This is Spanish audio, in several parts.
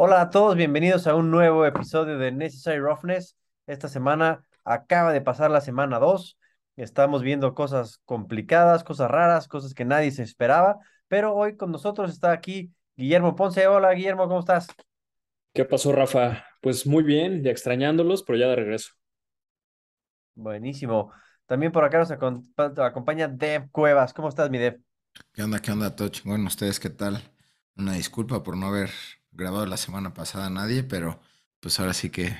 Hola a todos, bienvenidos a un nuevo episodio de Necessary Roughness. Esta semana acaba de pasar la semana 2. Estamos viendo cosas complicadas, cosas raras, cosas que nadie se esperaba, pero hoy con nosotros está aquí Guillermo Ponce. Hola Guillermo, ¿cómo estás? ¿Qué pasó, Rafa? Pues muy bien, ya extrañándolos, pero ya de regreso. Buenísimo. También por acá nos acompaña Dev Cuevas. ¿Cómo estás, mi Dev? ¿Qué onda? ¿Qué onda? Todo chingón. ¿Ustedes qué tal? Una disculpa por no haber grabado la semana pasada a nadie, pero pues ahora sí que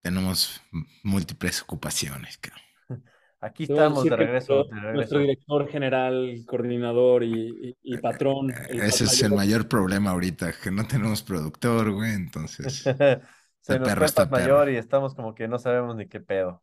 tenemos múltiples ocupaciones. Aquí estamos de regreso, Nuestro director general, coordinador y, patrón. Ese es el mayor problema ahorita, que no tenemos productor, güey, entonces. Se nos fue mayor y estamos como que no sabemos ni qué pedo.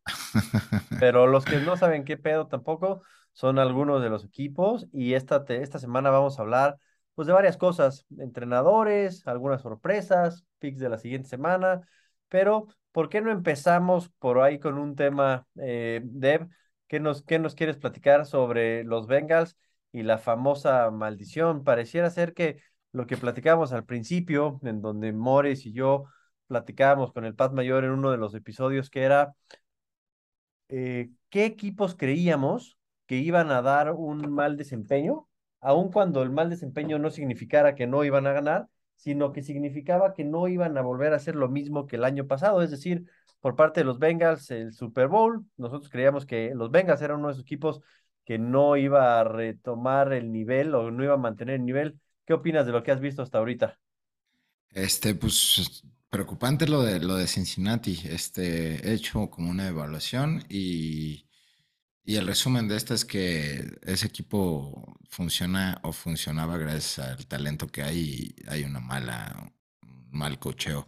Pero los que no saben qué pedo tampoco son algunos de los equipos y esta, esta semana vamos a hablar pues de varias cosas, entrenadores, algunas sorpresas, picks de la siguiente semana, pero ¿por qué no empezamos por ahí con un tema, eh, Deb? ¿Qué nos, ¿Qué nos quieres platicar sobre los Bengals y la famosa maldición? Pareciera ser que lo que platicábamos al principio, en donde Morris y yo platicábamos con el Paz Mayor en uno de los episodios, que era eh, qué equipos creíamos que iban a dar un mal desempeño, aun cuando el mal desempeño no significara que no iban a ganar, sino que significaba que no iban a volver a hacer lo mismo que el año pasado, es decir, por parte de los Bengals el Super Bowl, nosotros creíamos que los Bengals eran uno de esos equipos que no iba a retomar el nivel o no iba a mantener el nivel. ¿Qué opinas de lo que has visto hasta ahorita? Este, pues preocupante lo de lo de Cincinnati. Este, he hecho como una evaluación y, y el resumen de esta es que ese equipo funciona o funcionaba gracias al talento que hay y hay una mala, mal cocheo.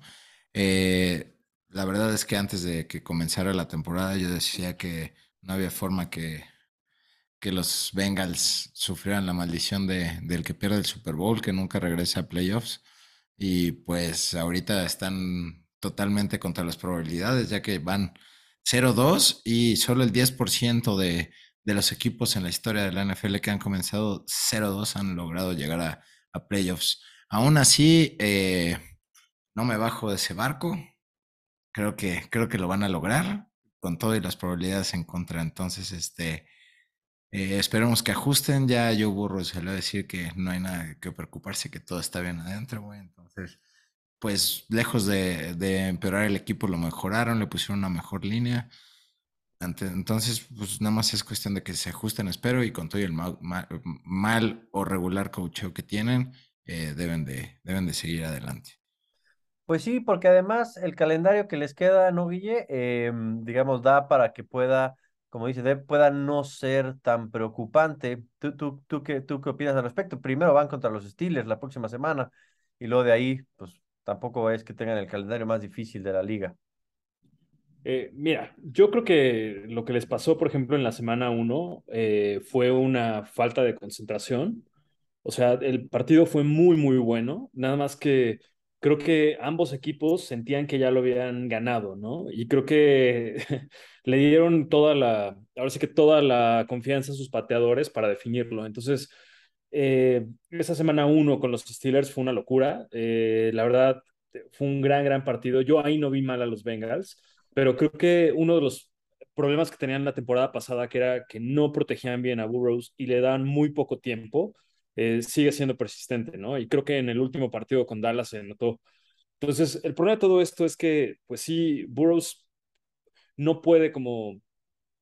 Eh, la verdad es que antes de que comenzara la temporada yo decía que no había forma que, que los Bengals sufrieran la maldición de, del que pierde el Super Bowl, que nunca regresa a playoffs. Y pues ahorita están totalmente contra las probabilidades, ya que van 0-2 y solo el 10% de, de los equipos en la historia de la NFL que han comenzado 0-2 han logrado llegar a, playoffs. Aún así, eh, no me bajo de ese barco. Creo que, creo que lo van a lograr con todas las probabilidades en contra. Entonces, este, eh, esperemos que ajusten. Ya yo burro se le va a decir que no hay nada que preocuparse, que todo está bien adentro, güey. Entonces, pues lejos de, empeorar el equipo, lo mejoraron, le pusieron una mejor línea. entonces, pues nada más es cuestión de que se ajusten, espero, y con todo el mal, o regular coacheo que tienen, eh, deben, de, deben de seguir adelante. Pues sí, porque además el calendario que les queda, ¿no, Guille? Em, digamos, da para que pueda como dice pueda no ser tan preocupante. ¿Tú, tú, tú, qué, ¿Tú qué opinas al respecto? Primero van contra los Steelers la próxima semana y luego de ahí, pues tampoco es que tengan el calendario más difícil de la liga. Eh, mira, yo creo que lo que les pasó, por ejemplo, en la semana 1 eh, fue una falta de concentración. O sea, el partido fue muy, muy bueno, nada más que creo que ambos equipos sentían que ya lo habían ganado, ¿no? Y creo que le dieron toda la, ahora sí que toda la confianza a sus pateadores para definirlo. Entonces, eh, esa semana uno con los Steelers fue una locura. Eh, la verdad, fue un gran, gran partido. Yo ahí no vi mal a los Bengals, pero creo que uno de los problemas que tenían la temporada pasada, que era que no protegían bien a Burrows y le dan muy poco tiempo, eh, sigue siendo persistente, ¿no? Y creo que en el último partido con Dallas se notó. Entonces, el problema de todo esto es que, pues sí, Burroughs no puede como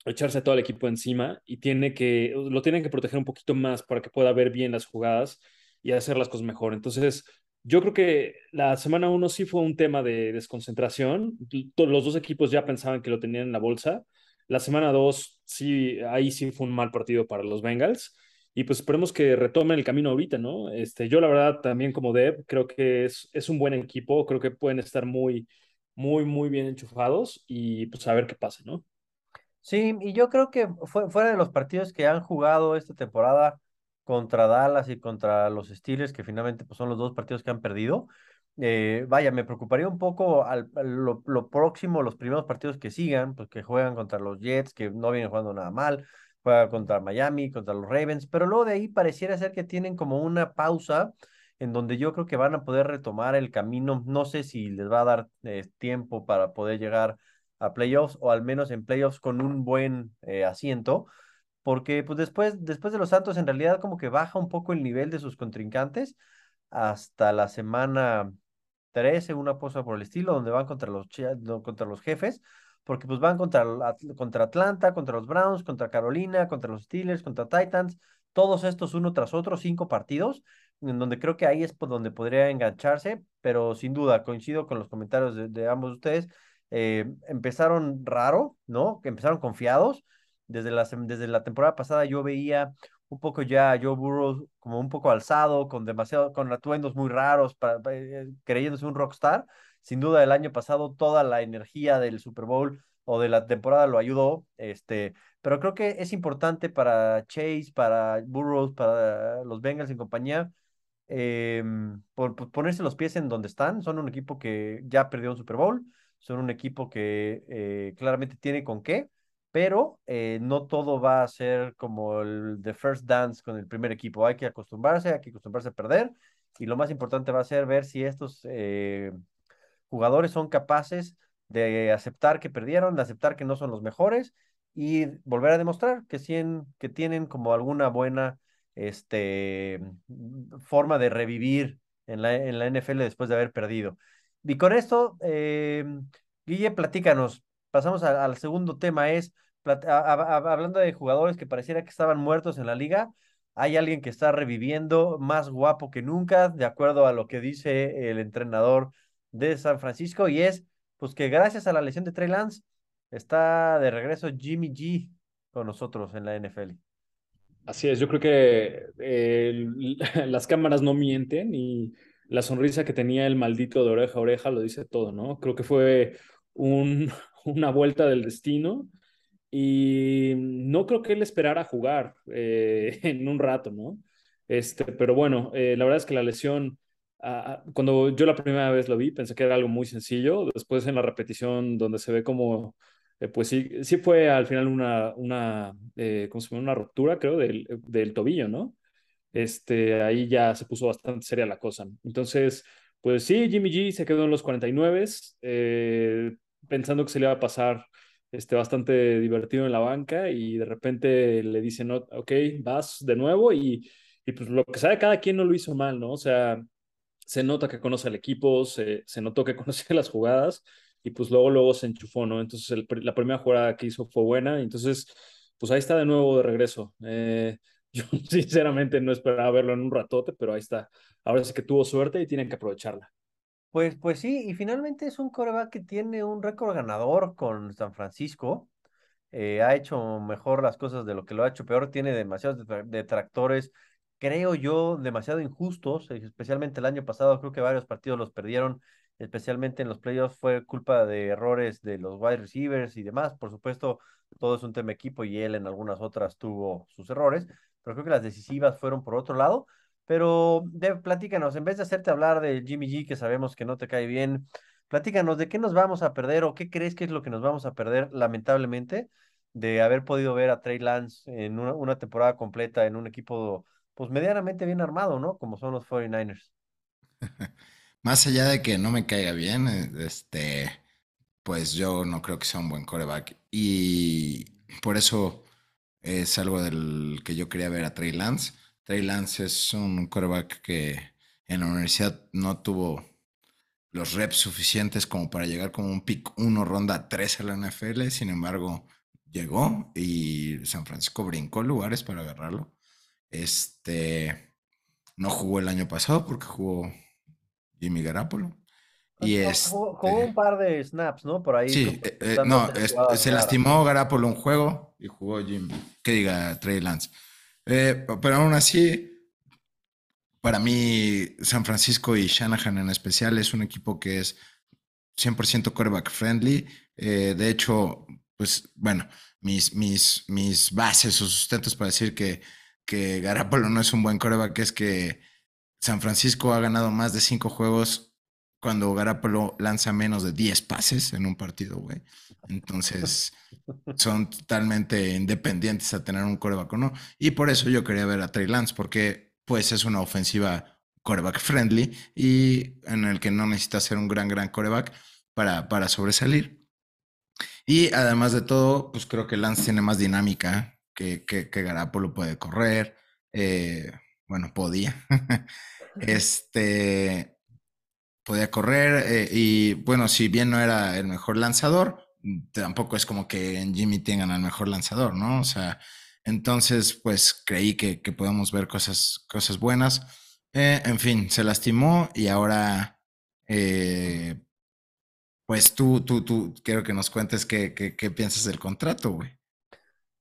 echarse a todo el equipo encima y tiene que, lo tienen que proteger un poquito más para que pueda ver bien las jugadas y hacer las cosas mejor. Entonces, yo creo que la semana uno sí fue un tema de desconcentración. Los dos equipos ya pensaban que lo tenían en la bolsa. La semana dos, sí, ahí sí fue un mal partido para los Bengals y pues esperemos que retomen el camino ahorita, ¿no? Este, yo la verdad también como Dev creo que es, es un buen equipo, creo que pueden estar muy, muy, muy bien enchufados y pues a ver qué pasa, ¿no? Sí, y yo creo que fue, fuera de los partidos que han jugado esta temporada contra Dallas y contra los Steelers, que finalmente pues, son los dos partidos que han perdido, eh, vaya, me preocuparía un poco al, lo, lo, próximo, los primeros partidos que sigan, pues que juegan contra los Jets, que no vienen jugando nada mal, juega contra Miami, contra los Ravens, pero luego de ahí pareciera ser que tienen como una pausa en donde yo creo que van a poder retomar el camino. No sé si les va a dar eh, tiempo para poder llegar a playoffs o al menos en playoffs con un buen eh, asiento, porque pues después, después de los Santos en realidad como que baja un poco el nivel de sus contrincantes hasta la semana 13, una cosa por el estilo, donde van contra los, contra los jefes, porque pues van contra, contra Atlanta, contra los Browns, contra Carolina, contra los Steelers, contra Titans, todos estos uno tras otro, cinco partidos, en donde creo que ahí es donde podría engancharse, pero sin duda coincido con los comentarios de, ambos de ustedes. Eh, empezaron raro, ¿no? Empezaron confiados. Desde la, desde la temporada pasada yo veía un poco ya a Joe Burrow como un poco alzado, con demasiado, con atuendos muy raros, para, eh, creyéndose un rockstar. Sin duda, el año pasado toda la energía del Super Bowl o de la temporada lo ayudó, este, pero creo que es importante para Chase, para Burrows, para los Bengals en compañía, eh, por, ponerse los pies en donde están. Son un equipo que ya perdió un Super Bowl, son un equipo que eh, claramente tiene con qué, pero eh, no todo va a ser como el The First Dance con el primer equipo. Hay que acostumbrarse, hay que acostumbrarse a perder, y lo más importante va a ser ver si estos eh, jugadores son capaces de aceptar que perdieron, de aceptar que no son los mejores y volver a demostrar que, que tienen como alguna buena este, forma de revivir en la, en la NFL después de haber perdido. Y con esto, eh, Guille, platícanos. Pasamos al segundo tema, es hablando de jugadores que pareciera que estaban muertos en la liga, hay alguien que está reviviendo más guapo que nunca, de acuerdo a lo que dice el entrenador de San Francisco, y es pues que gracias a la lesión de Trey Lance está de regreso Jimmy G con nosotros en la NFL. Así es, yo creo que las cámaras no mienten y la sonrisa que tenía el maldito de oreja a oreja lo dice todo, ¿no? Creo que fue un, una vuelta del destino y no creo que él esperara jugar eh, en un rato, ¿no? Este, pero bueno, eh, la verdad es que la lesión, ah, cuando yo la primera vez lo vi, pensé que era algo muy sencillo. Después en la repetición, donde se ve como, eh, pues sí, sí fue al final una, una, ¿cómo se llama? Una ruptura, creo, del, del tobillo, ¿no? Este, ahí ya se puso bastante seria la cosa. Entonces, pues sí, Jimmy G se quedó en los 49, pensando que se le iba a pasar este, bastante divertido en la banca y de repente le dicen, ok, vas de nuevo y, y pues lo que sabe cada quien no lo hizo mal, ¿no? O sea, se nota que conoce al equipo, se, se notó que conoce las jugadas y pues luego, luego se enchufó, ¿no? Entonces la primera jugada que hizo fue buena, entonces pues ahí está de nuevo de regreso. Eh, yo sinceramente no esperaba verlo en un ratote, pero ahí está. Ahora sí que tuvo suerte y tienen que aprovecharla. Pues, pues sí, y finalmente es un coreback que tiene un récord ganador con San Francisco. Eh, ha hecho mejor las cosas de lo que lo ha hecho peor. Tiene demasiados detractores, creo yo, demasiado injustos, especialmente el año pasado. Creo que varios partidos los perdieron, especialmente en los playoffs. Fue culpa de errores de los wide receivers y demás. Por supuesto, todo es un tema equipo y él en algunas otras tuvo sus errores, pero creo que las decisivas fueron por otro lado. Pero de, platícanos, en vez de hacerte hablar de Jimmy G, que sabemos que no te cae bien, platícanos de qué nos vamos a perder o qué crees que es lo que nos vamos a perder, lamentablemente, de haber podido ver a Trey Lance en una, temporada completa en un equipo, pues medianamente bien armado, ¿no? Como son los 49ers. Más allá de que no me caiga bien, eh, este, pues yo no creo que sea un buen coreback. Y por eso es algo del que yo quería ver a Trey Lance Trey Lance es un quarterback que en la universidad no tuvo los reps suficientes como para llegar como un pick 1 ronda 3 a la NFL, sin embargo llegó y San Francisco brincó lugares para agarrarlo. Este no jugó el año pasado porque jugó Jimmy Garapolo. Y es jugó, un par de snaps, ¿no? Por ahí. Sí, eh, eh, no, se lastimó Garapolo un juego y jugó Jimmy, que diga Trey Lance. Eh, pero aún así, para mí, San Francisco y Shanahan en especial es un equipo que es 100% quarterback friendly. De hecho, pues bueno, mis, mis, mis bases o sustentos para decir que, que Garapolo no es un buen quarterback es que San Francisco ha ganado más de cinco juegos cuando Garapolo lanza menos de 10 pases en un partido, güey. Entonces, son totalmente independientes a tener un coreback o no. Y por eso yo quería ver a Trey Lance, porque pues es una ofensiva coreback friendly y en el que no necesita ser un gran, gran coreback para, para sobresalir. Y además de todo, pues creo que Lance tiene más dinámica que, que, que Garapolo puede correr. Eh, bueno, podía. este podía correr eh, y bueno, si bien no era el mejor lanzador, tampoco es como que en Jimmy tengan al mejor lanzador, ¿no? O sea, entonces pues creí que, que podemos ver cosas, cosas buenas. Eh, en fin, se lastimó y ahora eh, pues tú, tú, tú, quiero que nos cuentes qué, qué, qué piensas del contrato, güey.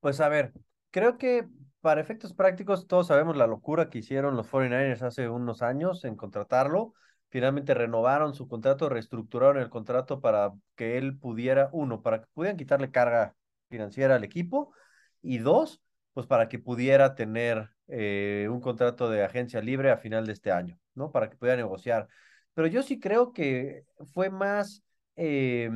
Pues a ver, creo que para efectos prácticos todos sabemos la locura que hicieron los 49ers hace unos años en contratarlo finalmente renovaron su contrato, reestructuraron el contrato para que él pudiera, uno, para que pudieran quitarle carga financiera al equipo y dos, pues para que pudiera tener eh, un contrato de agencia libre a final de este año, ¿no? Para que pudiera negociar. Pero yo sí creo que fue más, eh,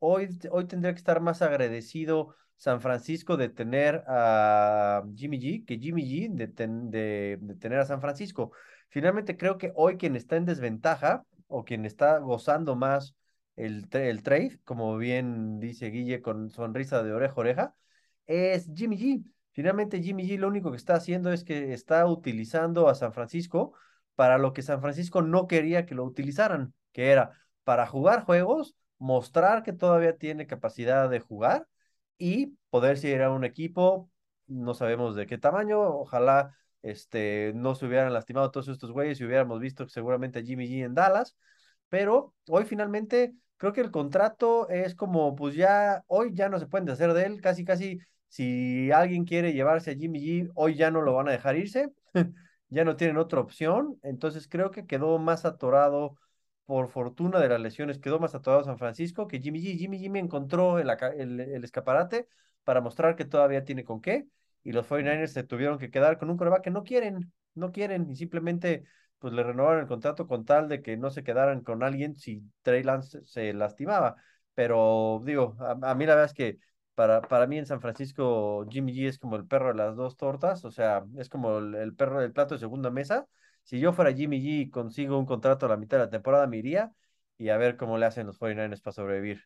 hoy, hoy tendría que estar más agradecido San Francisco de tener a Jimmy G que Jimmy G de, de, de tener a San Francisco. Finalmente creo que hoy quien está en desventaja o quien está gozando más el, el trade, como bien dice Guille con sonrisa de oreja a oreja, es Jimmy G. Finalmente Jimmy G lo único que está haciendo es que está utilizando a San Francisco para lo que San Francisco no quería que lo utilizaran, que era para jugar juegos, mostrar que todavía tiene capacidad de jugar y poder ir a un equipo, no sabemos de qué tamaño, ojalá este, no se hubieran lastimado todos estos güeyes y hubiéramos visto seguramente a Jimmy G en Dallas, pero hoy finalmente creo que el contrato es como, pues ya, hoy ya no se pueden deshacer de él, casi, casi, si alguien quiere llevarse a Jimmy G, hoy ya no lo van a dejar irse, ya no tienen otra opción, entonces creo que quedó más atorado, por fortuna de las lesiones, quedó más atorado San Francisco que Jimmy G. Jimmy me encontró el, el, el escaparate para mostrar que todavía tiene con qué, y los 49ers se tuvieron que quedar con un coreback que no quieren, no quieren, y simplemente pues le renovaron el contrato con tal de que no se quedaran con alguien si Trey Lance se lastimaba. Pero digo, a, mí la verdad es que para, para mí en San Francisco Jimmy G es como el perro de las dos tortas, o sea, es como el, perro del plato de segunda mesa. Si yo fuera Jimmy G y consigo un contrato a la mitad de la temporada, me iría y a ver cómo le hacen los 49ers para sobrevivir.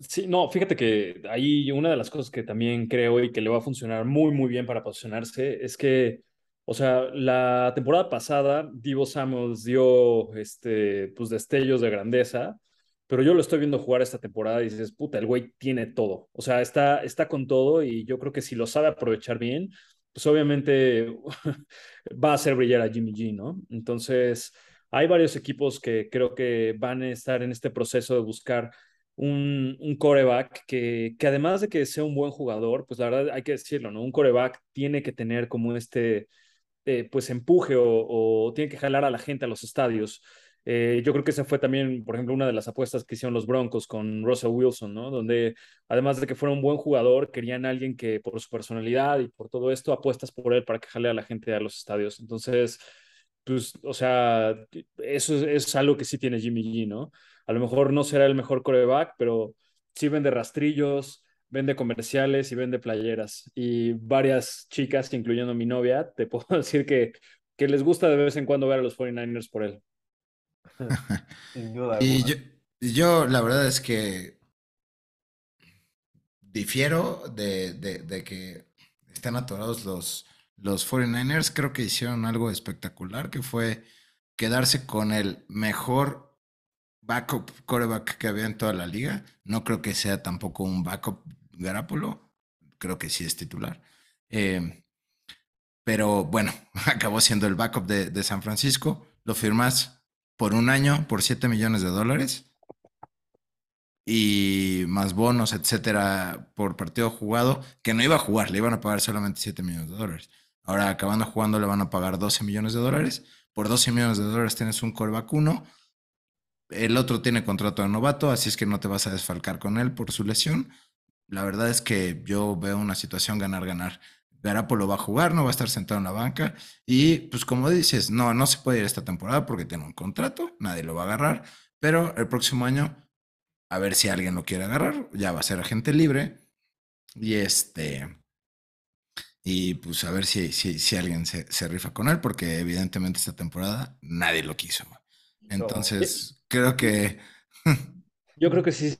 Sí, no, fíjate que ahí una de las cosas que también creo y que le va a funcionar muy, muy bien para posicionarse es que, o sea, la temporada pasada Divo Samuels dio este, pues destellos de grandeza, pero yo lo estoy viendo jugar esta temporada y dices, puta, el güey tiene todo. O sea, está, está con todo y yo creo que si lo sabe aprovechar bien, pues obviamente va a hacer brillar a Jimmy G, ¿no? Entonces, hay varios equipos que creo que van a estar en este proceso de buscar un, un coreback que, que además de que sea un buen jugador, pues la verdad hay que decirlo, ¿no? Un coreback tiene que tener como este, eh, pues empuje o, tiene que jalar a la gente a los estadios. Eh, yo creo que esa fue también, por ejemplo, una de las apuestas que hicieron los Broncos con Russell Wilson, ¿no? Donde además de que fuera un buen jugador, querían a alguien que por su personalidad y por todo esto apuestas por él para que jale a la gente a los estadios. Entonces, pues, o sea, eso es, es algo que sí tiene Jimmy G, ¿no? A lo mejor no será el mejor coreback, pero sí vende rastrillos, vende comerciales y vende playeras. Y varias chicas, incluyendo mi novia, te puedo decir que, que les gusta de vez en cuando ver a los 49ers por él. Sin duda. Y yo, yo, la verdad es que difiero de, de, que estén atorados los, los 49ers. Creo que hicieron algo espectacular, que fue quedarse con el mejor backup coreback que había en toda la liga. No creo que sea tampoco un backup Garapolo. Creo que sí es titular. Eh, pero bueno, acabó siendo el backup de, San Francisco. Lo firmas por un año por 7 millones de dólares. Y más bonos, etcétera, por partido jugado, que no iba a jugar, le iban a pagar solamente 7 millones de dólares. Ahora, acabando jugando, le van a pagar 12 millones de dólares. Por 12 millones de dólares tienes un coreback 1 el otro tiene contrato de novato, así es que no te vas a desfalcar con él por su lesión. La verdad es que yo veo una situación ganar-ganar Garapolo va a jugar, no va a estar sentado en la banca. Y pues como dices, no, no se puede ir esta temporada porque tiene un contrato, nadie lo va a agarrar. Pero el próximo año, a ver si alguien lo quiere agarrar, ya va a ser agente libre. Y este. Y pues a ver si, si, si alguien se, se, rifa con él, porque evidentemente esta temporada nadie lo quiso. Entonces, creo que. Yo creo que sí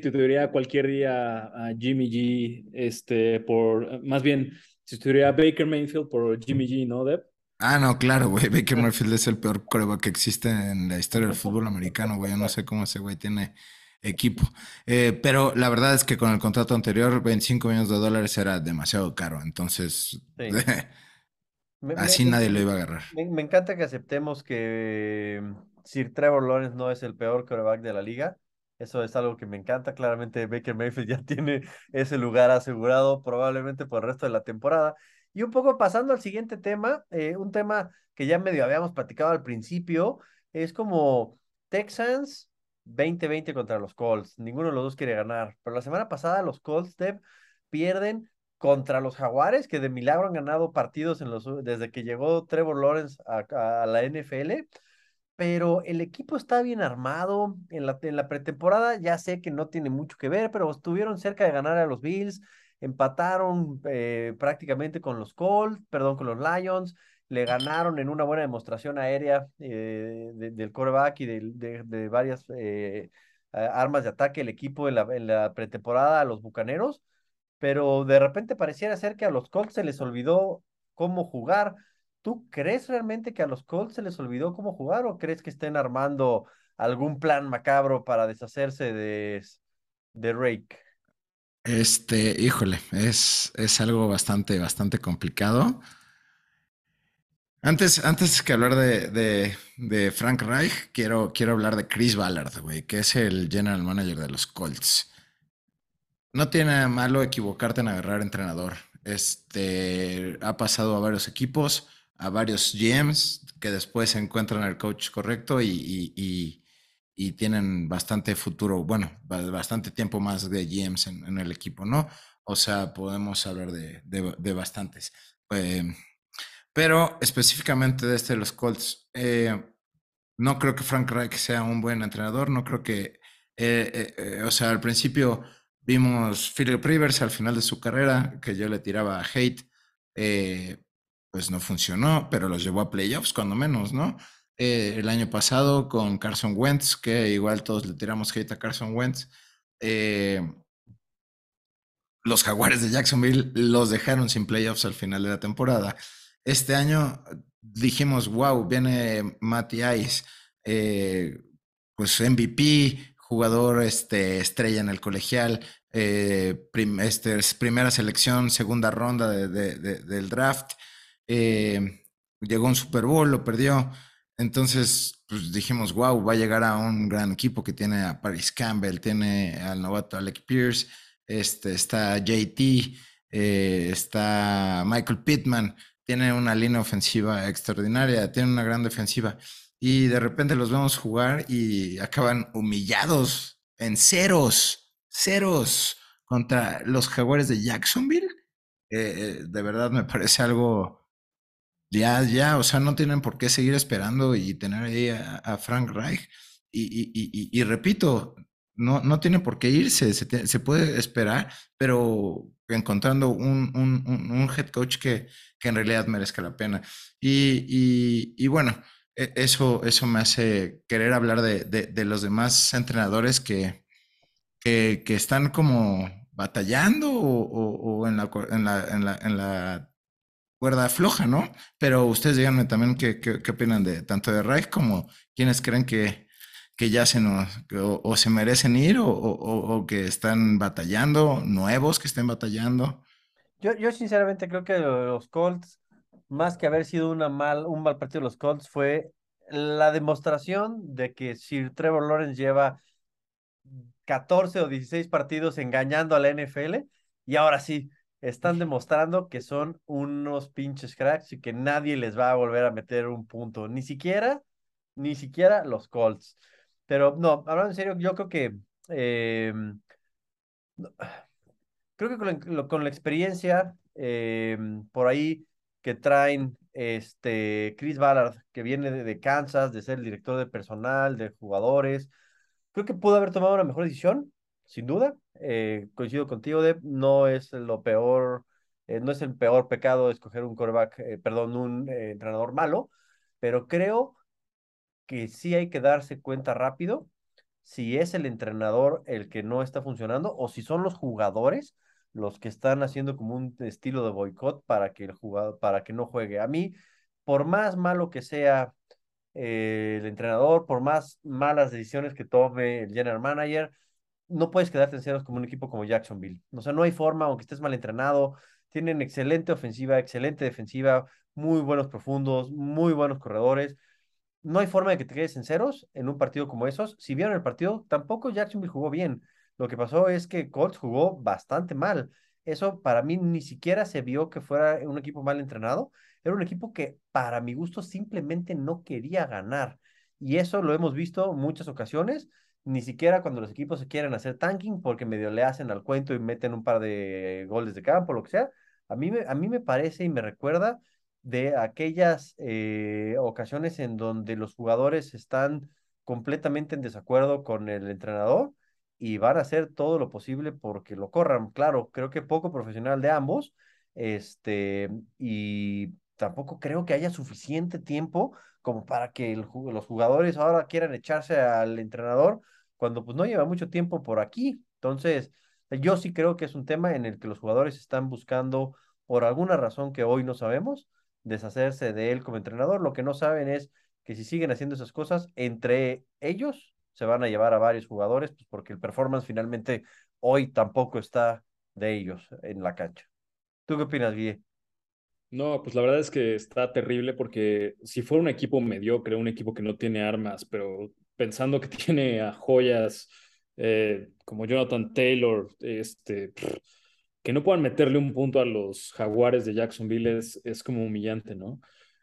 titularía cualquier día a Jimmy G, este, por, más bien, si a Baker Mayfield por Jimmy G, ¿no, Deb? Ah, no, claro, güey. Baker Mayfield es el peor coreback que existe en la historia del fútbol americano, güey. Yo no sé cómo ese güey tiene equipo. Eh, pero la verdad es que con el contrato anterior, 25 millones de dólares era demasiado caro. Entonces, así nadie lo iba a agarrar. Me, encanta que aceptemos que mm, Sir Trevor Lawrence no es el peor quarterback de la liga. Eso es algo que me encanta. Claramente Baker Mayfield ya tiene ese lugar asegurado probablemente por el resto de la temporada. Y un poco pasando al siguiente tema, eh, un tema que ya medio habíamos platicado al principio, es como Texans 20-20 contra los Colts. Ninguno de los dos quiere ganar. Pero la semana pasada los Colts pierden contra los Jaguares, que de milagro han ganado partidos en los, desde que llegó Trevor Lawrence a, a la NFL. Pero el equipo está bien armado. En la, en la pretemporada ya sé que no tiene mucho que ver, pero estuvieron cerca de ganar a los Bills. Empataron eh, prácticamente con los Colts, perdón, con los Lions le ganaron en una buena demostración aérea eh, del coreback y de, varias eh, armas de ataque el equipo en la, en la, pretemporada a los Bucaneros, pero de repente pareciera ser que a los Colts se les olvidó cómo jugar. ¿Tú crees realmente que a los Colts se les olvidó cómo jugar o crees que estén armando algún plan macabro para deshacerse de, de Rake? Este, híjole, es, es algo bastante, bastante complicado. Antes, antes que hablar de, de, Frank Reich, quiero, quiero hablar de Chris Ballard, güey, que es el general manager de los Colts. No tiene malo equivocarte en agarrar entrenador. Este ha pasado a varios equipos, a varios GMs que después encuentran el coach correcto y, y, tienen bastante futuro, bueno, bastante tiempo más de GMs en, el equipo, ¿no? O sea, podemos hablar de, de, bastantes. Eh, pero específicamente de este de los Colts, eh, no creo que Frank Reich sea un buen entrenador, no creo que, eh, eh, o sea, al principio vimos Philip Rivers al final de su carrera, que yo le tiraba hate, pues no funcionó, pero los llevó a playoffs cuando menos, ¿no? el año pasado con Carson Wentz, que igual todos le tiramos hate a Carson Wentz, los jaguares de Jacksonville los dejaron sin playoffs al final de la temporada. Este año dijimos, wow, viene Matty Ice, eh, pues MVP, jugador este, estrella en el colegial, eh, este, primera selección, segunda ronda del draft. Eh, llegó un Super Bowl, lo perdió. Entonces, pues dijimos, wow, va a llegar a un gran equipo que tiene a Paris Campbell, tiene al novato Alec Pierce, este, está JT, está Michael Pittman tiene una línea ofensiva extraordinaria, tiene una gran defensiva. Y de repente los vemos jugar y acaban humillados en ceros, ceros contra los jaguares de Jacksonville. Eh, eh, de verdad me parece algo ya, ya, o sea, no tienen por qué seguir esperando y tener ahí a, Frank Reich. Y, repito, no, no tiene por qué irse, se, puede esperar, pero encontrando un, un head coach que, que en realidad merezca la pena. Y, bueno, e, eso, eso me hace querer hablar de, los demás entrenadores que, que, están como batallando o, en, la, en, la, cuerda floja, ¿no? Pero ustedes díganme también qué, qué, opinan de tanto de Reich como quienes creen que, que ya se nos, o, se merecen ir o, o, que están batallando, nuevos que estén batallando. Yo, yo sinceramente creo que los Colts, más que haber sido una mal, un mal partido de los Colts, fue la demostración de que Sir Trevor Lawrence lleva 14 o 16 partidos engañando a la NFL y ahora sí, están demostrando que son unos pinches cracks y que nadie les va a volver a meter un punto, ni siquiera, ni siquiera los Colts. Pero no, hablando en serio, yo creo que eh, creo que con la, experiencia em, por ahí que traen este Chris Ballard, que viene de, Kansas, de ser el director de personal, de jugadores. Creo que pudo haber tomado una mejor decisión, sin duda. Eh, coincido contigo, Deb, no es lo peor, eh, no es el peor pecado escoger un quarterback, eh, perdón, un entrenador malo, pero creo que sí hay que darse cuenta rápido si es el entrenador el que no está funcionando o si son los jugadores los que están haciendo como un estilo de boicot para que el jugador, para que no juegue. A mí, por más malo que sea eh, el entrenador, por más malas decisiones que tome el general manager, no puedes quedarte en ceros como un equipo como Jacksonville. O sea, no hay forma, aunque estés mal entrenado, tienen excelente ofensiva, excelente defensiva, muy buenos profundos, muy buenos corredores no hay forma de que te quedes en ceros en un partido como esos. Si vieron el partido, tampoco Jacksonville jugó bien. Lo que pasó es que Colts jugó bastante mal. Eso para mí ni siquiera se vio que fuera un equipo mal entrenado. Era un equipo que para mi gusto simplemente no quería ganar. Y eso lo hemos visto muchas ocasiones. Ni siquiera cuando los equipos se quieren hacer tanking porque medio le hacen al cuento y meten un par de goles de campo, lo que sea. A mí me, a mí me parece y me recuerda de aquellas eh, ocasiones en donde los jugadores están completamente en desacuerdo con el entrenador y van a hacer todo lo posible porque lo corran. Claro, creo que poco profesional de ambos, este, y tampoco creo que haya suficiente tiempo como para que los jugadores ahora quieran echarse al entrenador cuando pues no lleva mucho tiempo por aquí. Entonces, yo sí creo que es un tema en el que los jugadores están buscando, por alguna razón que hoy no sabemos, deshacerse de él como entrenador. Lo que no saben es que si siguen haciendo esas cosas, entre ellos se van a llevar a varios jugadores, pues porque el performance finalmente hoy tampoco está de ellos en la cancha. ¿Tú qué opinas, Guille? No, pues la verdad es que está terrible porque si fuera un equipo mediocre, un equipo que no tiene armas, pero pensando que tiene a joyas eh, como Jonathan Taylor, este, que no puedan meterle un punto a los jaguares de Jacksonville es, como humillante, ¿no?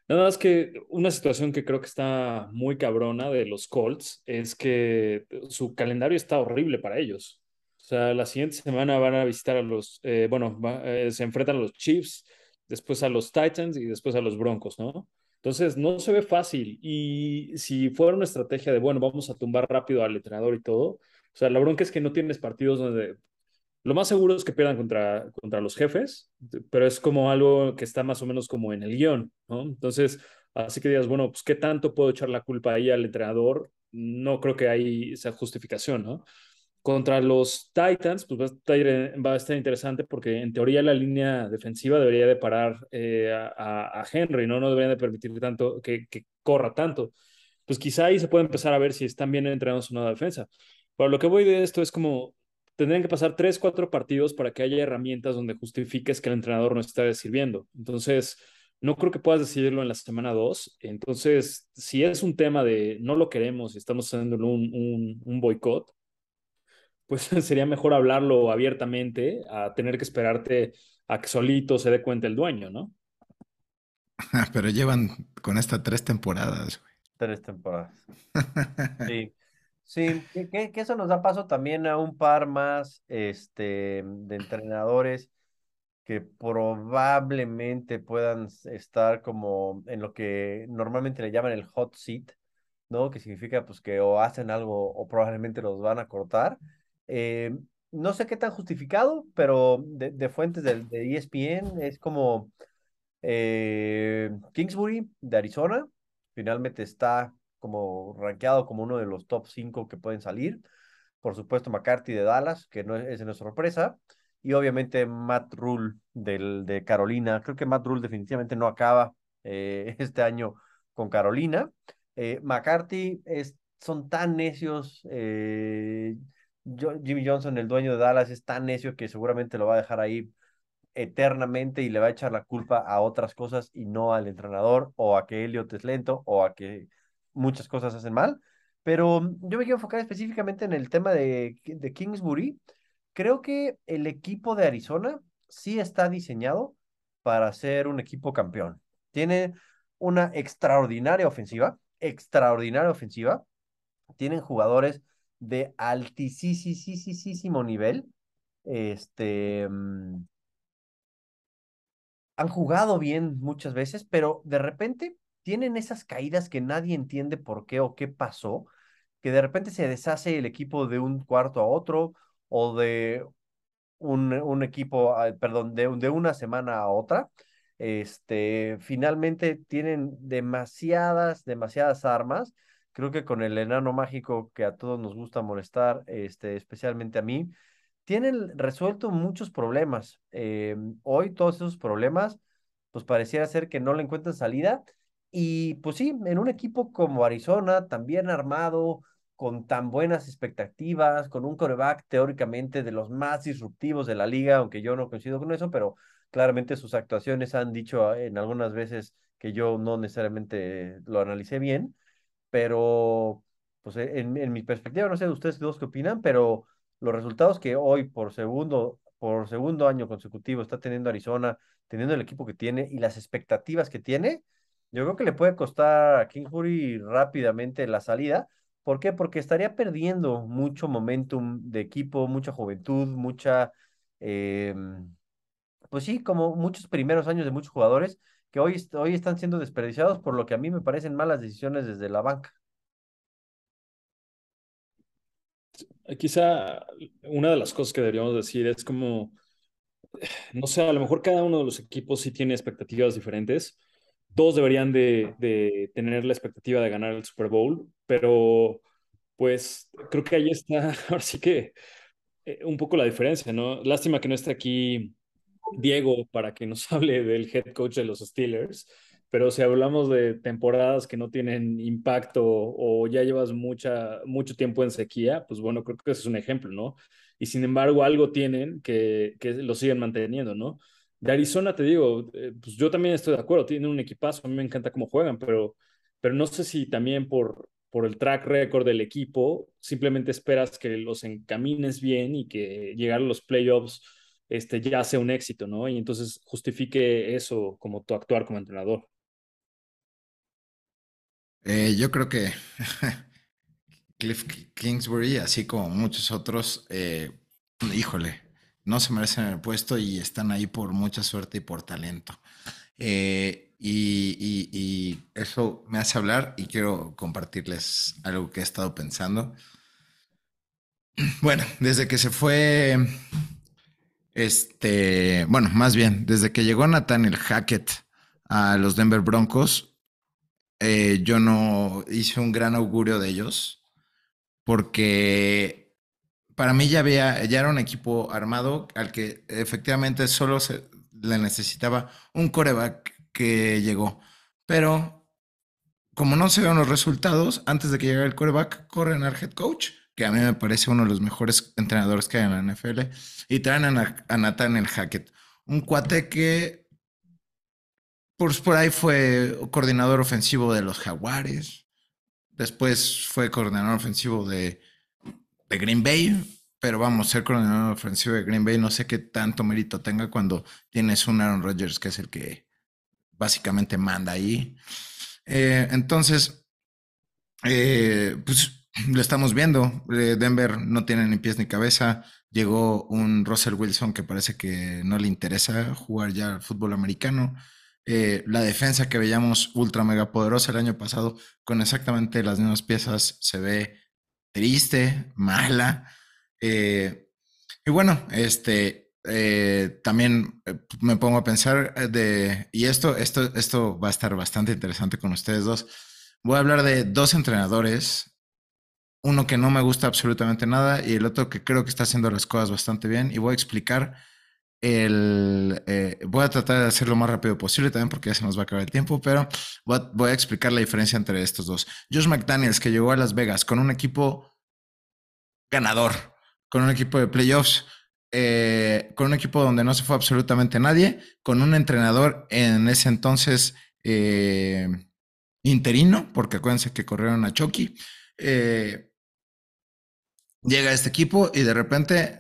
Nada más que una situación que creo que está muy cabrona de los Colts es que su calendario está horrible para ellos. O sea, la siguiente semana van a visitar a los, eh, bueno, eh, se enfrentan a los Chiefs, después a los Titans y después a los Broncos, ¿no? Entonces, no se ve fácil. Y si fuera una estrategia de, bueno, vamos a tumbar rápido al entrenador y todo, o sea, la bronca es que no tienes partidos donde lo más seguro es que pierdan contra, contra los jefes, pero es como algo que está más o menos como en el guion, ¿no? Entonces, así que digas, bueno, pues qué tanto puedo echar la culpa ahí al entrenador, no creo que hay esa justificación, ¿no? Contra los Titans, pues va a estar, va a estar interesante porque en teoría la línea defensiva debería de parar eh, a, Henry, ¿no? No deberían de permitir tanto que, corra tanto. Pues quizá ahí se puede empezar a ver si están bien entrenados en una defensa. Pero lo que voy de esto es como tendrían que pasar tres, cuatro partidos para que haya herramientas donde justifiques que el entrenador no está sirviendo. Entonces, no creo que puedas decidirlo en la semana dos. Entonces, si es un tema de no lo queremos y estamos haciendo un, un boicot, pues sería mejor hablarlo abiertamente a tener que esperarte a que solito se dé cuenta el dueño, ¿no? Pero llevan con esta tres temporadas, güey. Tres temporadas. Sí. Sí, que, eso nos da paso también a un par más este, de entrenadores que probablemente puedan estar como en lo que normalmente le llaman el hot seat, ¿no? Que significa pues que o hacen algo o probablemente los van a cortar. Eh, no sé qué tan justificado, pero de, fuentes de, ESPN es como eh, Kingsbury de Arizona, finalmente está como rankeado como uno de los top 5 que pueden salir. Por supuesto, McCarthy de Dallas, que no es, es sorpresa. Y obviamente Matt Rule del, de Carolina. Creo que Matt Rule definitivamente no acaba eh, este año con Carolina. McCarthy es, son tan necios. Jimmy Johnson, el dueño de Dallas, es tan necio que seguramente lo va a dejar ahí eternamente y le va a echar la culpa a otras cosas y no al entrenador o a que Elliot es lento o a que muchas cosas hacen mal, pero yo me quiero enfocar específicamente en el tema de, de Kingsbury. Creo que el equipo de Arizona sí está diseñado para ser un equipo campeón. Tiene una extraordinaria ofensiva, extraordinaria ofensiva. Tienen jugadores de altísimo nivel. Este, mm, han jugado bien muchas veces, pero de repente tienen esas caídas que nadie entiende por qué o qué pasó, que de repente se deshace el equipo de un cuarto a otro o de un, equipo, ah, perdón, de, de una semana a otra. Este, finalmente tienen demasiadas, demasiadas armas. Creo que con el enano mágico que a todos nos gusta molestar, este, especialmente a mí, tienen resuelto muchos problemas. Eh, hoy todos esos problemas, pues pareciera ser que no le encuentran salida. Y pues sí, en un equipo como Arizona, también armado, con tan buenas expectativas, con un coreback teóricamente de los más disruptivos de la liga, aunque yo no coincido con eso, pero claramente sus actuaciones han dicho en algunas veces que yo no necesariamente lo analicé bien, pero pues en, en mi perspectiva, no sé de ustedes dos qué opinan, pero los resultados que hoy por segundo, por segundo año consecutivo está teniendo Arizona, teniendo el equipo que tiene y las expectativas que tiene, yo creo que le puede costar a Kingsbury rápidamente la salida. ¿Por qué? Porque estaría perdiendo mucho momentum de equipo, mucha juventud, mucha, eh, pues sí, como muchos primeros años de muchos jugadores que hoy, hoy están siendo desperdiciados por lo que a mí me parecen malas decisiones desde la banca. Quizá una de las cosas que deberíamos decir es como, no sé, a lo mejor cada uno de los equipos sí tiene expectativas diferentes. Todos deberían de, de tener la expectativa de ganar el Super Bowl, pero pues creo que ahí está, ahora sí que eh, un poco la diferencia, ¿no? Lástima que no esté aquí Diego para que nos hable del head coach de los Steelers, pero si hablamos de temporadas que no tienen impacto o ya llevas mucha, mucho tiempo en sequía, pues bueno, creo que ese es un ejemplo, ¿no? Y sin embargo, algo tienen que, que lo siguen manteniendo, ¿no? De Arizona, te digo, eh, pues yo también estoy de acuerdo, tienen un equipazo, a mí me encanta cómo juegan, pero, pero no sé si también por, por el track record del equipo, simplemente esperas que los encamines bien y que llegar a los playoffs este, ya sea un éxito, ¿no? Y entonces justifique eso como tu actuar como entrenador. Eh, yo creo que Cliff Kingsbury, así como muchos otros, eh, híjole, no se merecen el puesto y están ahí por mucha suerte y por talento. Eh, y, y, eso me hace hablar y quiero compartirles algo que he estado pensando. Bueno, desde que se fue, este, bueno, más bien, desde que llegó Nathaniel Hackett a los Denver Broncos, eh, yo no hice un gran augurio de ellos, porque para mí ya había, ya era un equipo armado al que efectivamente solo se le necesitaba un coreback que llegó. Pero como no se ven los resultados, antes de que llegara el coreback, corren al head coach, que a mí me parece uno de los mejores entrenadores que hay en la NFL, y traen a, a Nathaniel Hackett, un cuate que por, por ahí fue coordinador ofensivo de los Jaguares. Después fue coordinador ofensivo de, de Green Bay. Pero vamos, ser coordinador ofensivo de Green Bay no sé qué tanto mérito tenga cuando tienes un Aaron Rodgers que es el que básicamente manda ahí. Eh, entonces, eh, pues lo estamos viendo. Eh, Denver no tiene ni pies ni cabeza. Llegó un Russell Wilson que parece que no le interesa jugar ya fútbol americano. Eh, la defensa que veíamos ultra mega poderosa el año pasado con exactamente las mismas piezas se ve triste, mala. Eh, y bueno, este eh, también me pongo a pensar de, y esto, esto, esto va a estar bastante interesante con ustedes dos. Voy a hablar de dos entrenadores, uno que no me gusta absolutamente nada y el otro que creo que está haciendo las cosas bastante bien y voy a explicar el, eh, voy a tratar de hacerlo lo más rápido posible también porque ya se nos va a acabar el tiempo, pero voy a, explicar la diferencia entre estos dos. Josh McDaniels, que llegó a Las Vegas con un equipo ganador, con un equipo de playoffs, eh, con un equipo donde no se fue absolutamente nadie, con un entrenador en ese entonces eh, interino, porque acuérdense que corrieron a Chucky. Llega este equipo y de repente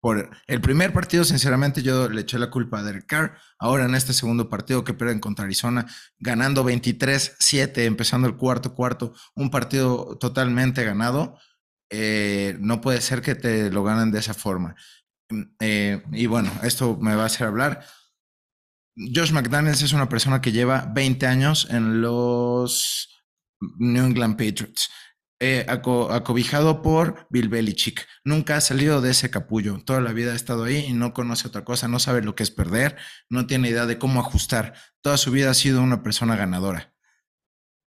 por el primer partido, sinceramente, yo le eché la culpa a Derek Carr. Ahora en este segundo partido que pierden contra Arizona, ganando 23-7, empezando el cuarto cuarto, un partido totalmente ganado, eh, no puede ser que te lo ganen de esa forma. Mm, eh, y bueno, esto me va a hacer hablar. Josh McDaniels es una persona que lleva 20 años en los New England Patriots. Eh, acobijado por Bill Belichick. Nunca ha salido de ese capullo. Toda la vida ha estado ahí y no conoce otra cosa, no sabe lo que es perder, no tiene idea de cómo ajustar. Toda su vida ha sido una persona ganadora.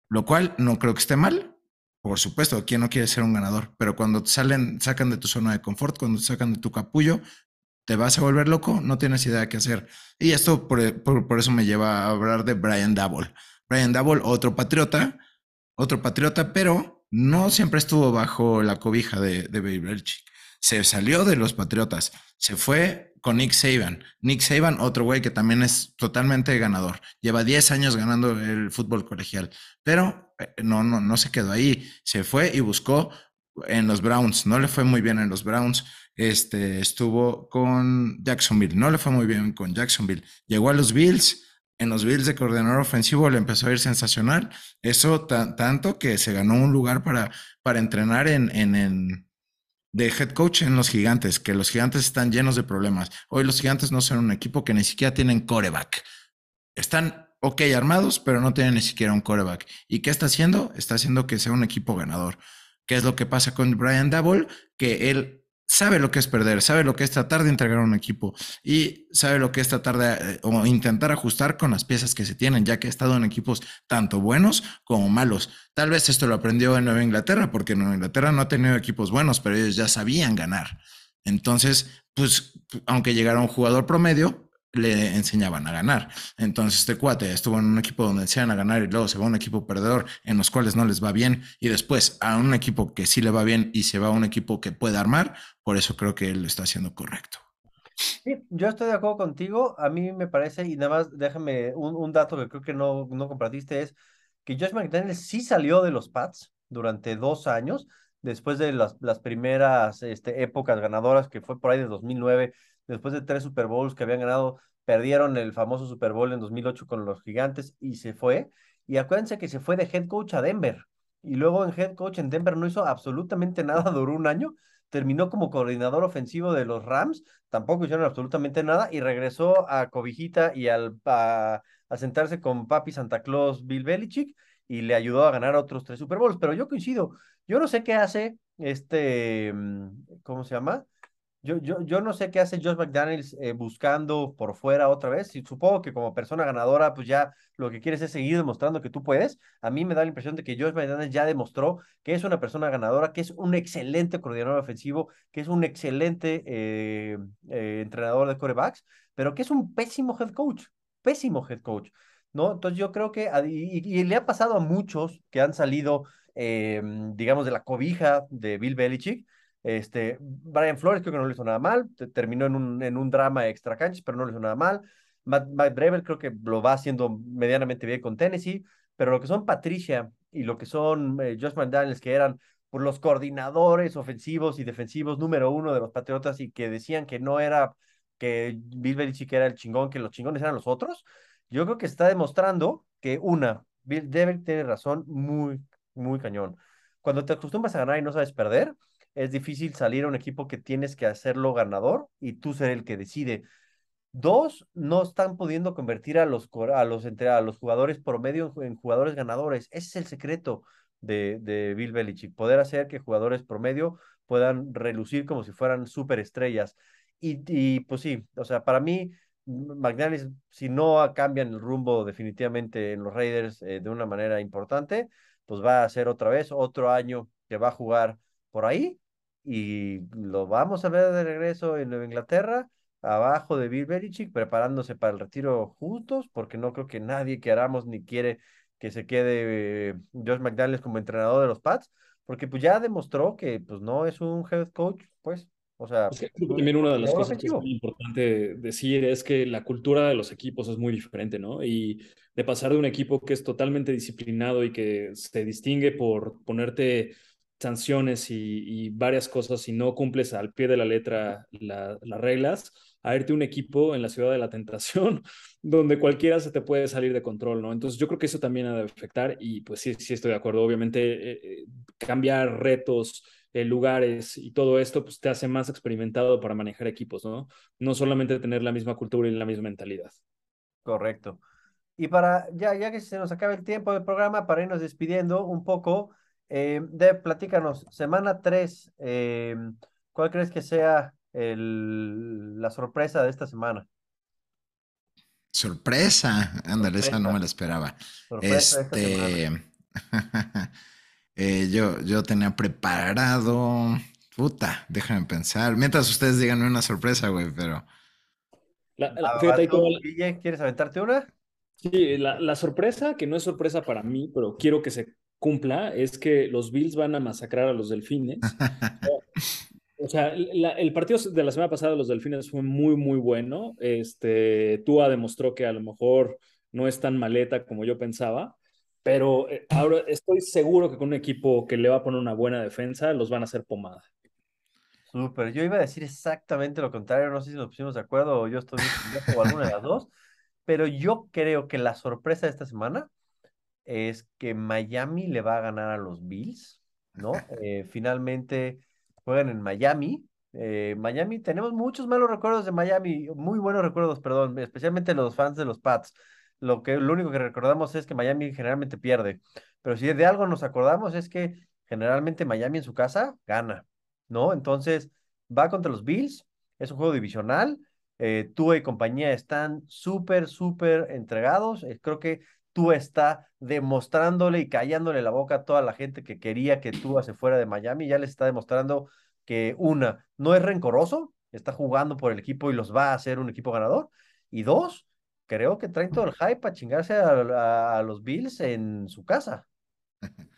Lo cual no creo que esté mal. Por supuesto, ¿quién no quiere ser un ganador? Pero cuando te salen, sacan de tu zona de confort, cuando te sacan de tu capullo, te vas a volver loco, no tienes idea de qué hacer. Y esto por, eso me lleva a hablar de Brian Double. Brian Double, otro patriota, otro patriota, pero no siempre estuvo bajo la cobija de, de Belichick. Se salió de los patriotas, se fue con Nick Saban. Nick Saban, otro güey que también es totalmente ganador. Lleva 10 años ganando el fútbol colegial, pero eh, no, no, no se quedó ahí. Se fue y buscó en los Browns. No le fue muy bien en los Browns este, estuvo con Jacksonville. No le fue muy bien con Jacksonville. Llegó a los Bills. En los Bills de coordinador ofensivo le empezó a ir sensacional. Eso tanto que se ganó un lugar para, para entrenar en, en, de head coach en los gigantes, que los gigantes están llenos de problemas. Hoy los gigantes no son un equipo que ni siquiera tienen coreback. Están ok armados, pero no tienen ni siquiera un coreback. ¿Y qué está haciendo? Está haciendo que sea un equipo ganador. ¿Qué es lo que pasa con Brian Double? Que él sabe lo que es perder, sabe lo que es tratar de entregar a un equipo y sabe lo que es tratar de eh, o intentar ajustar con las piezas que se tienen, ya que ha estado en equipos tanto buenos como malos. Tal vez esto lo aprendió en Nueva Inglaterra, porque Nueva Inglaterra no ha tenido equipos buenos, pero ellos ya sabían ganar. Entonces, pues, aunque llegara un jugador promedio, le enseñaban a ganar. Entonces, este cuate estuvo en un equipo donde enseñan a ganar y luego se va a un equipo perdedor en los cuales no les va bien y después a un equipo que sí le va bien y se va a un equipo que puede armar. Por eso creo que él lo está haciendo correcto. Yo estoy de acuerdo contigo. A mí me parece, y nada más déjame un, dato que creo que no, no compartiste, es que Josh McDaniels sí salió de los Pats durante dos años, después de las, las primeras este, épocas ganadoras, que fue por ahí de 2009 después de tres Super Bowls que habían ganado, perdieron el famoso Super Bowl en 2008 con los Gigantes y se fue. Y acuérdense que se fue de head coach a Denver. Y luego en head coach en Denver no hizo absolutamente nada, duró un año. Terminó como coordinador ofensivo de los Rams, tampoco hicieron absolutamente nada y regresó a Cobijita y al, a, sentarse con papi Santa Claus Bill Belichick y le ayudó a ganar otros tres Super Bowls. Pero yo coincido, yo no sé qué hace este, mm, ¿cómo se llama? Yo, yo, yo no sé qué hace Josh McDaniels eh, buscando por fuera otra vez. Y supongo que como persona ganadora, pues ya lo que quieres es seguir demostrando que tú puedes. A mí me da la impresión de que Josh McDaniels ya demostró que es una persona ganadora, que es un excelente coordinador ofensivo, que es un excelente eh, eh, entrenador de corebacks, pero que es un pésimo head coach. Pésimo head coach. ¿no? Entonces yo creo que, y, y le ha pasado a muchos que han salido, digamos, de la cobija de Bill Belichick este, Brian Flores creo que no le hizo nada mal, terminó en un, en un drama extra canchas, pero no le hizo nada mal. Matt, Brever creo que lo va haciendo medianamente bien con Tennessee, pero lo que son Patricia y lo que son eh, Josh McDaniels, que eran por los coordinadores ofensivos y defensivos número uno de los Patriotas y que decían que no era que Bill Belichick era el chingón, que los chingones eran los otros, yo creo que está demostrando que una, Bill Devil tiene razón muy, muy cañón. Cuando te acostumbras a ganar y no sabes perder, es difícil salir a un equipo que tienes que hacerlo ganador y tú ser el que decide. Dos, no están pudiendo convertir a los, a los, a los jugadores promedio en jugadores ganadores. Ese es el secreto de, de Bill Belichick, poder hacer que jugadores promedio puedan relucir como si fueran superestrellas. Y, y pues sí, o sea, para mí, McDaniels, si no cambian el rumbo definitivamente en los Raiders eh, de una manera importante, pues va a ser otra vez otro año que va a jugar por ahí y lo vamos a ver de regreso en Nueva Inglaterra, abajo de Bill Belichick, preparándose para el retiro juntos, porque no creo que nadie queramos ni quiere que se quede eh, Josh McDaniels como entrenador de los Pats, porque pues ya demostró que pues no es un head coach, pues, o sea... también una de las cosas que es muy importante decir es que la cultura de los equipos es muy diferente, ¿no? Y de pasar de un equipo que es totalmente disciplinado y que se distingue por ponerte sanciones y, varias cosas si no cumples al pie de la letra las reglas, a irte un equipo en la ciudad de la tentación, donde cualquiera se te puede salir de control, ¿no? Entonces yo creo que eso también ha de afectar y pues sí, sí estoy de acuerdo. Obviamente eh, eh, cambiar retos, eh, lugares y todo esto, pues te hace más experimentado para manejar equipos, ¿no? No solamente tener la misma cultura y la misma mentalidad. Correcto. Y para, ya, ya que se nos acabe el tiempo del programa, para irnos despidiendo un poco, eh, de platícanos, semana 3, eh, ¿cuál crees que sea el, la sorpresa de esta semana? Sorpresa, ándale, esa no me la esperaba. este, eh, yo, yo tenía preparado, puta, déjame pensar. Mientras ustedes digan una sorpresa, güey, pero. ¿Quieres aventarte una? Sí, la, la, sorpresa, que no es sorpresa para mí, pero quiero que se cumpla, es que los Bills van a masacrar a los Delfines. o sea, el partido de la semana pasada de los Delfines fue muy, muy bueno. Este, Tua demostró que a lo mejor no es tan maleta como yo pensaba, pero eh, ahora estoy seguro que con un equipo que le va a poner una buena defensa, los van a hacer pomada. Súper, yo iba a decir exactamente lo contrario, no sé si nos pusimos de acuerdo o yo estoy o alguna de las dos, pero yo creo que la sorpresa de esta semana es que Miami le va a ganar a los Bills, ¿no? Eh, finalmente juegan en Miami. Eh, Miami, tenemos muchos malos recuerdos de Miami, muy buenos recuerdos, perdón, especialmente los fans de los Pats. Lo, que, lo único que recordamos es que Miami generalmente pierde, pero si de algo nos acordamos es que generalmente Miami en su casa gana, ¿no? Entonces va contra los Bills, es un juego divisional, eh, tú y compañía están súper, súper entregados. Eh, creo que tú está demostrándole y callándole la boca a toda la gente que quería que tú se fuera de Miami. Ya les está demostrando que una, no es rencoroso, está jugando por el equipo y los va a hacer un equipo ganador. Y dos, creo que traen todo el hype para chingarse a, a los Bills en su casa.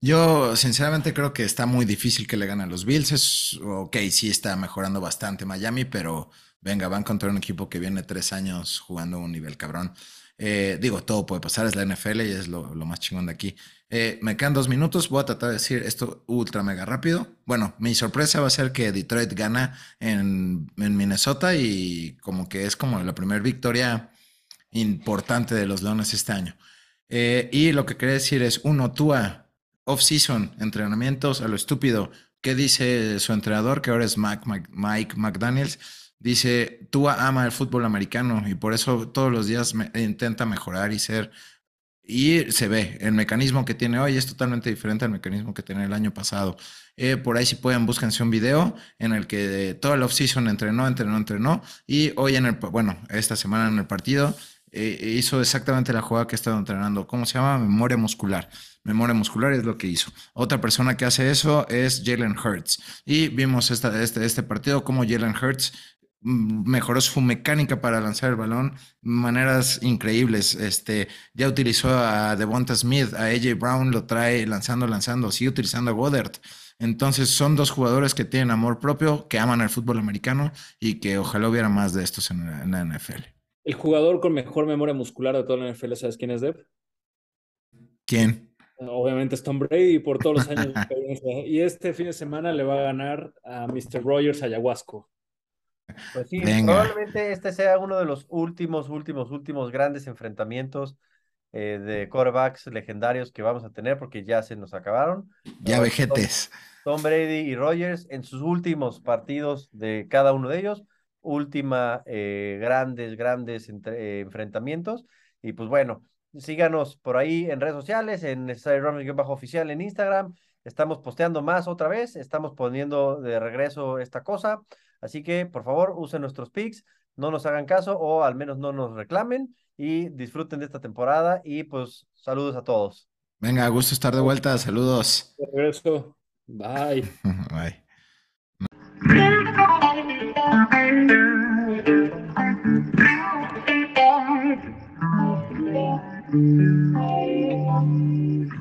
Yo sinceramente creo que está muy difícil que le ganen a los Bills. Es ok, sí está mejorando bastante Miami, pero venga, van contra un equipo que viene tres años jugando a un nivel cabrón. Eh, digo, todo puede pasar, es la NFL y es lo, más chingón de aquí. Eh, me quedan dos minutos, voy a tratar de decir esto ultra mega rápido. Bueno, mi sorpresa va a ser que Detroit gana en, Minnesota y como que es como la primera victoria importante de los Leones este año. Eh, y lo que quería decir es, uno, Tua, off-season, entrenamientos a lo estúpido. ¿Qué dice su entrenador, que ahora es Mike, Mike McDaniels? Dice, tú ama el fútbol americano y por eso todos los días intenta mejorar y ser... Y se ve, el mecanismo que tiene hoy es totalmente diferente al mecanismo que tenía el año pasado. Eh, por ahí si pueden, búsquense un video en el que toda la off-season entrenó, entrenó, entrenó. Y hoy en el, bueno, esta semana en el partido, eh, hizo exactamente la jugada que he estado entrenando. ¿Cómo se llama? Memoria muscular. Memoria muscular es lo que hizo. Otra persona que hace eso es Jalen Hurts. Y vimos esta, este, este partido, como Jalen Hurts mejoró su mecánica para lanzar el balón maneras increíbles. Este, ya utilizó a Devonta Smith, a AJ Brown lo trae lanzando, lanzando, sigue utilizando a Goddard. Entonces son dos jugadores que tienen amor propio, que aman el fútbol americano y que ojalá hubiera más de estos en la, NFL. El jugador con mejor memoria muscular de toda la NFL, ¿sabes quién es, Dev? ¿Quién? Obviamente es Tom Brady por todos los años de experiencia. Y este fin de semana le va a ganar a Mr. Rogers Ayahuasco. Pues sí, probablemente este sea uno de los últimos, últimos, últimos grandes enfrentamientos eh, de quarterbacks legendarios que vamos a tener porque ya se nos acabaron. Ya vejetes. Tom, Brady y Rogers en sus últimos partidos de cada uno de ellos, última eh, grandes, grandes eh, enfrentamientos. Y pues bueno, síganos por ahí en redes sociales, en bajo oficial en Instagram. Estamos posteando más otra vez, estamos poniendo de regreso esta cosa. Así que, por favor, usen nuestros picks, no nos hagan caso o al menos no nos reclamen y disfruten de esta temporada y pues saludos a todos. Venga, gusto estar de vuelta, saludos. De regreso. Bye. Bye.